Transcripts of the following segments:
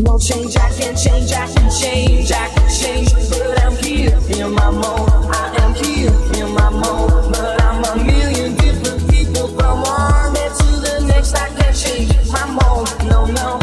No change, I can't change, I can change, I can change, but I'm here in my mold. I am here in my mold. but I'm a million different people from one man to the next. I can't change my mold, no, no.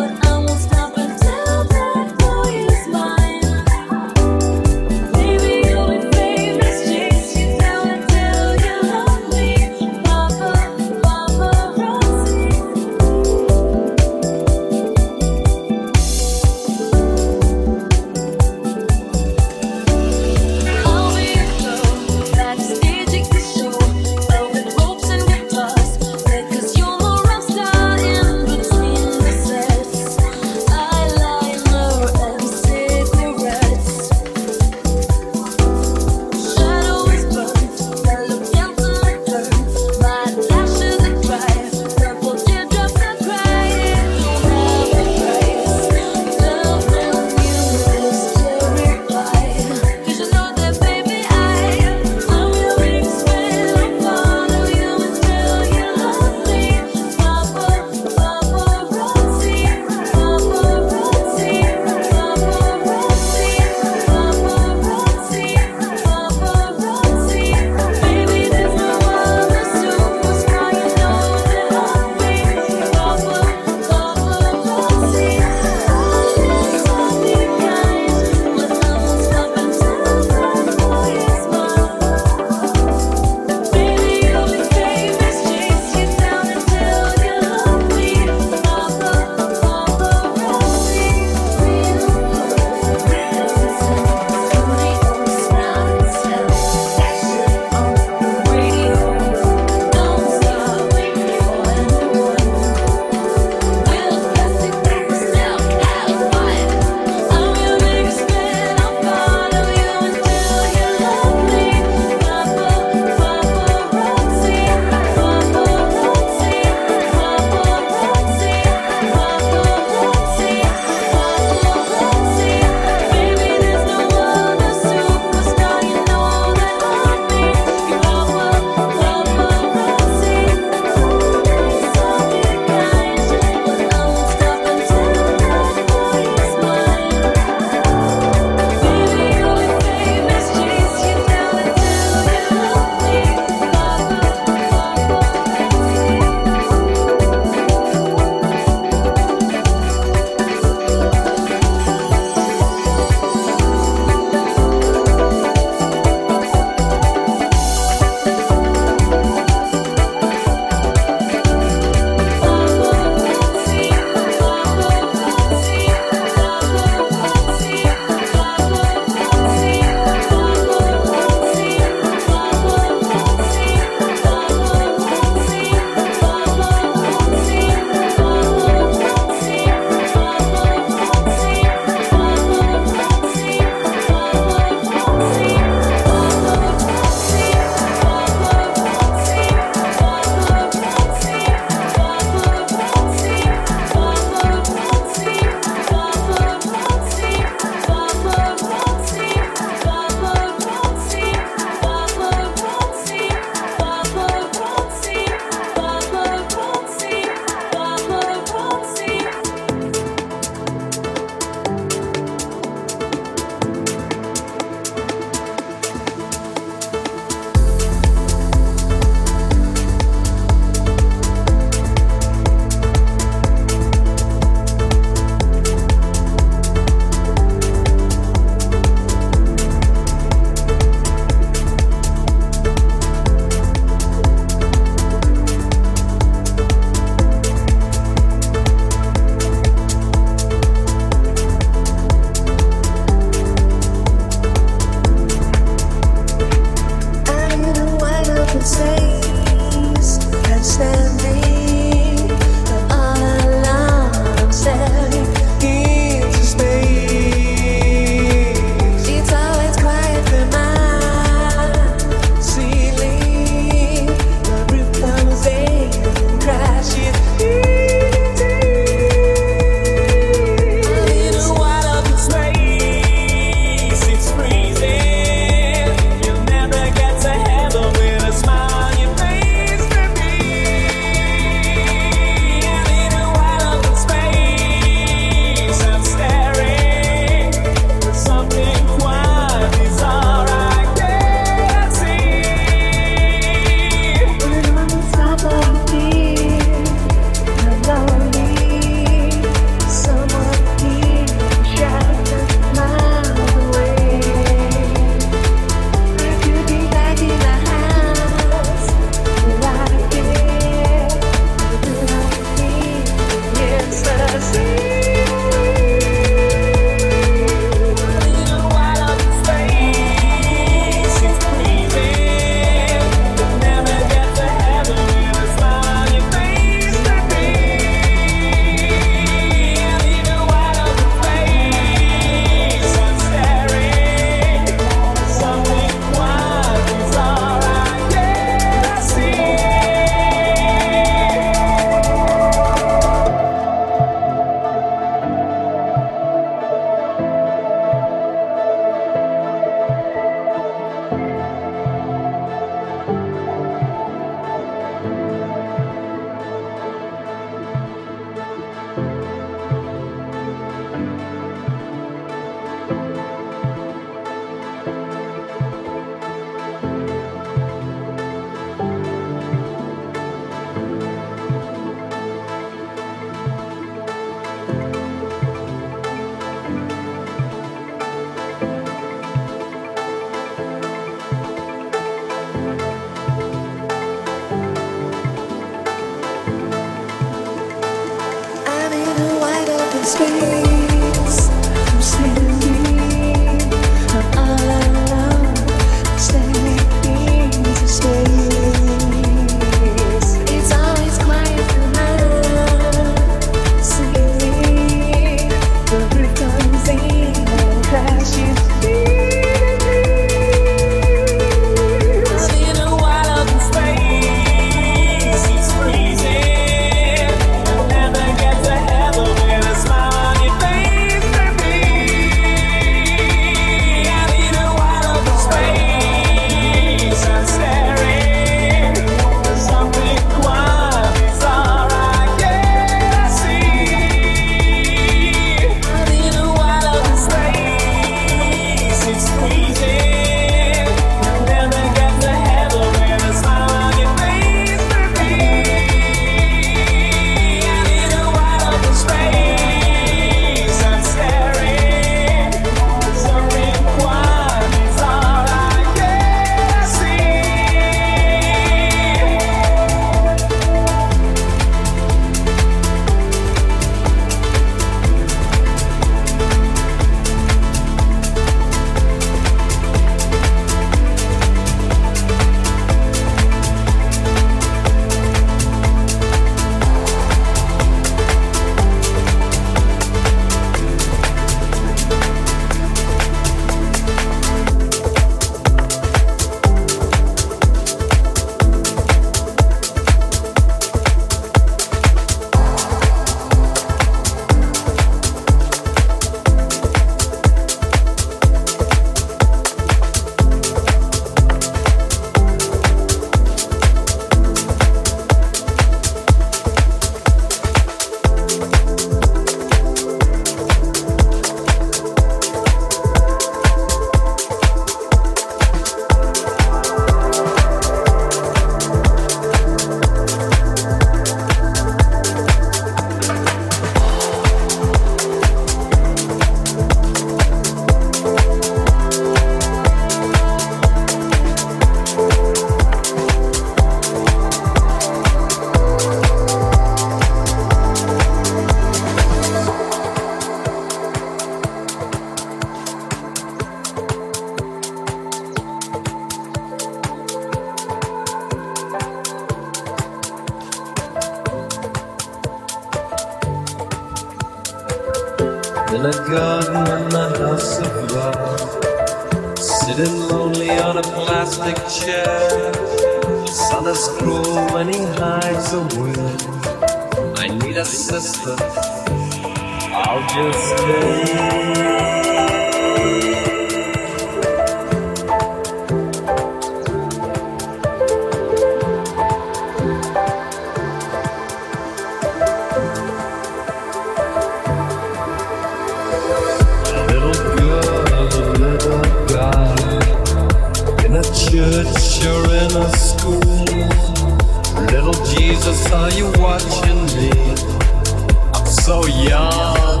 so young.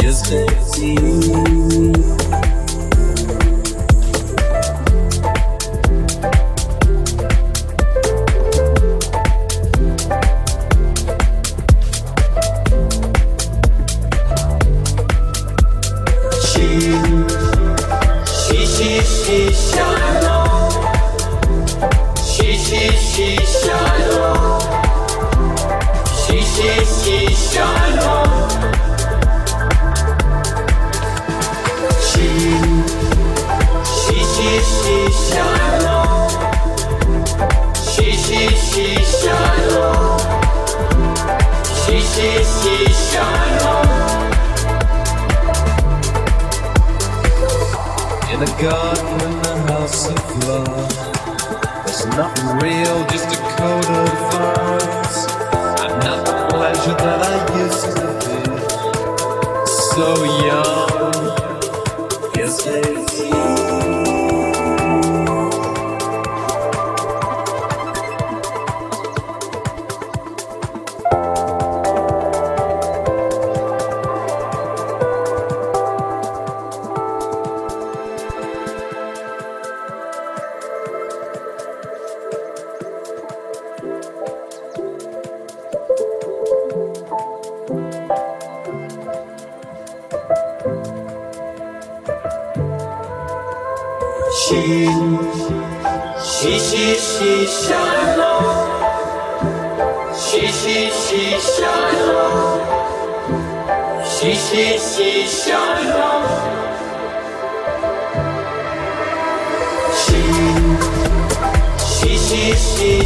Just 15. 嘻